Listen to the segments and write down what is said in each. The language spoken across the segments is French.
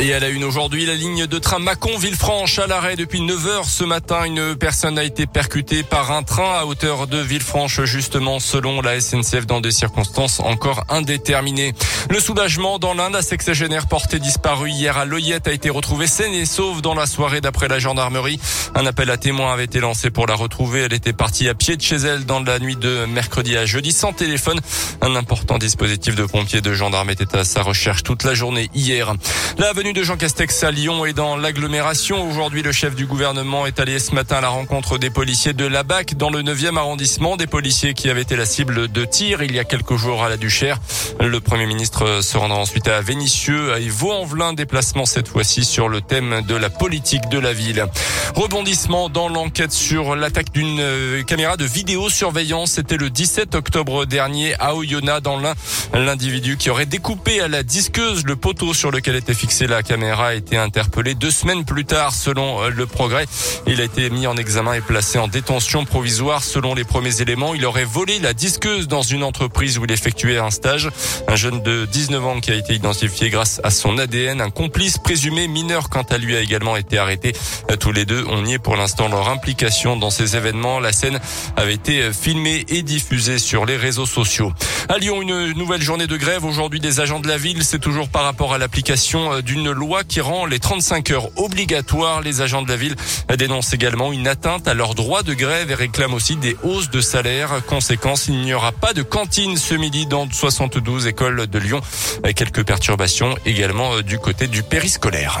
Et à la une aujourd'hui, la ligne de train Mâcon-Villefranche à l'arrêt depuis 9 heures ce matin. Une personne a été percutée par un train à hauteur de Villefranche, justement, selon la SNCF, dans des circonstances encore indéterminées. Le soulagement dans l'Inde, la sexagénaire portée disparue hier à Loyette a été retrouvée saine et sauve dans la soirée d'après la gendarmerie. Un appel à témoins avait été lancé pour la retrouver. Elle était partie à pied de chez elle dans la nuit de mercredi à jeudi sans téléphone. Un important dispositif de pompiers de gendarmes était à sa recherche toute la journée hier. La de Jean Castex à Lyon et dans l'agglomération. Aujourd'hui, le chef du gouvernement est allé ce matin à la rencontre des policiers de la BAC dans le 9e arrondissement. Des policiers qui avaient été la cible de tir il y a quelques jours à la Duchère. Le Premier ministre se rendra ensuite à Vénissieux et Vaux-en-Velin. Déplacement cette fois-ci sur le thème de la politique de la ville. Rebondissement dans l'enquête sur l'attaque d'une euh, caméra de vidéosurveillance. C'était le 17 octobre dernier à Oyonnax dans l'un. L'individu qui aurait découpé à la disqueuse le poteau sur lequel était fixé la la caméra a été interpellé deux semaines plus tard, selon euh, le progrès. Il a été mis en examen et placé en détention provisoire. Selon les premiers éléments, il aurait volé la disqueuse dans une entreprise où il effectuait un stage. Un jeune de 19 ans qui a été identifié grâce à son ADN. Un complice présumé mineur, quant à lui, a également été arrêté. Euh, tous les deux ont nié pour l'instant leur implication dans ces événements. La scène avait été euh, filmée et diffusée sur les réseaux sociaux. À Lyon, une nouvelle journée de grève. Aujourd'hui, des agents de la ville, c'est toujours par rapport à l'application d'une une loi qui rend les 35 heures obligatoires. Les agents de la ville dénoncent également une atteinte à leur droit de grève et réclament aussi des hausses de salaire. Conséquence, il n'y aura pas de cantine ce midi dans 72 écoles de Lyon. Quelques perturbations également du côté du périscolaire.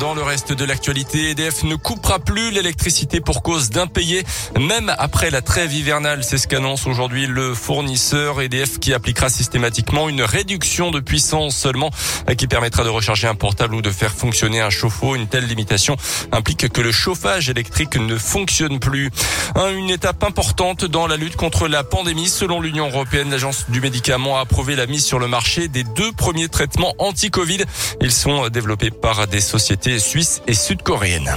Dans le reste de l'actualité, EDF ne coupera plus l'électricité pour cause d'impayés, même après la trêve hivernale. C'est ce qu'annonce aujourd'hui le fournisseur EDF qui appliquera systématiquement une réduction de puissance seulement qui permettra de recharger un portable ou de faire fonctionner un chauffe-eau. Une telle limitation implique que le chauffage électrique ne fonctionne plus. Une étape importante dans la lutte contre la pandémie. Selon l'Union européenne, l'agence du médicament a approuvé la mise sur le marché des deux premiers traitements anti-Covid. Ils sont développés par des sociétés suisse et sud-coréenne.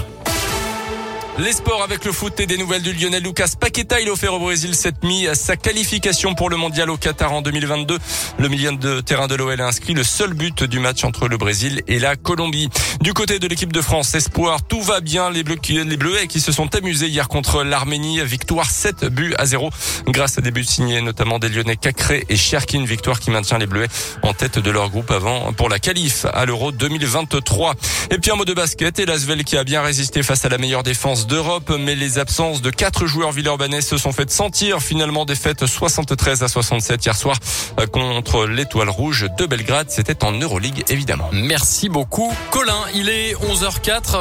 Les sports avec le foot et des nouvelles du Lionel Lucas Paqueta. Il offert au Brésil cette nuit sa qualification pour le mondial au Qatar en 2022. Le million de terrain de l'OL a inscrit le seul but du match entre le Brésil et la Colombie. Du côté de l'équipe de France, espoir, tout va bien. Les, Bleus, Bleuets qui se sont amusés hier contre l'Arménie. Victoire 7 buts à 0 grâce à des buts signés notamment des Lyonnais Cacré et Cherkin. Victoire qui maintient les Bleuets en tête de leur groupe avant pour la qualif à l'Euro 2023. Et puis un mot de basket et l'Asvel qui a bien résisté face à la meilleure défense d'Europe, mais les absences de quatre joueurs villeurbanais se sont fait sentir. Finalement, défaite 73 à 67 hier soir contre l'Étoile Rouge de Belgrade. C'était en Euroleague, évidemment. Merci beaucoup, Colin. Il est 11h04.